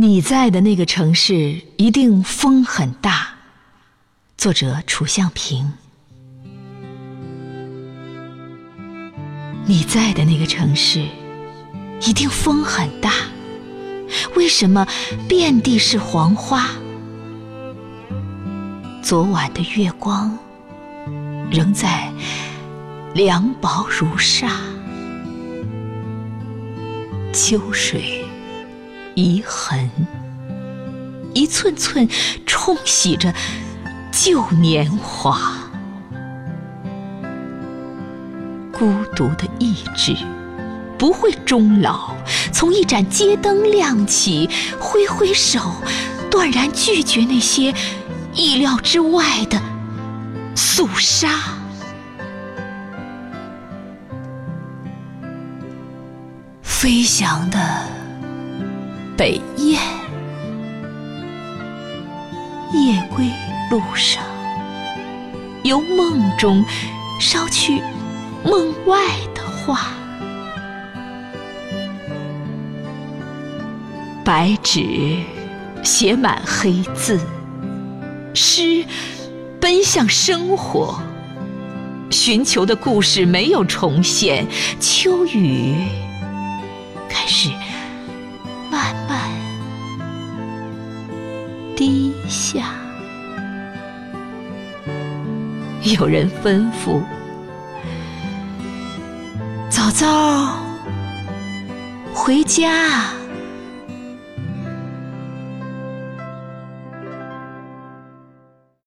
你在的那个城市一定风很大。作者：楚向平。你在的那个城市一定风很大。为什么遍地是黄花？昨晚的月光仍在凉薄如纱，秋水遗痕一寸寸冲洗着旧年华，孤独的意志。不会终老。从一盏街灯亮起，挥挥手，断然拒绝那些意料之外的肃杀。飞翔的北雁，夜归路上，由梦中捎去梦外的话。白纸写满黑字，诗奔向生活，寻求的故事没有重现。秋雨低下，有人吩咐：“早早回家。”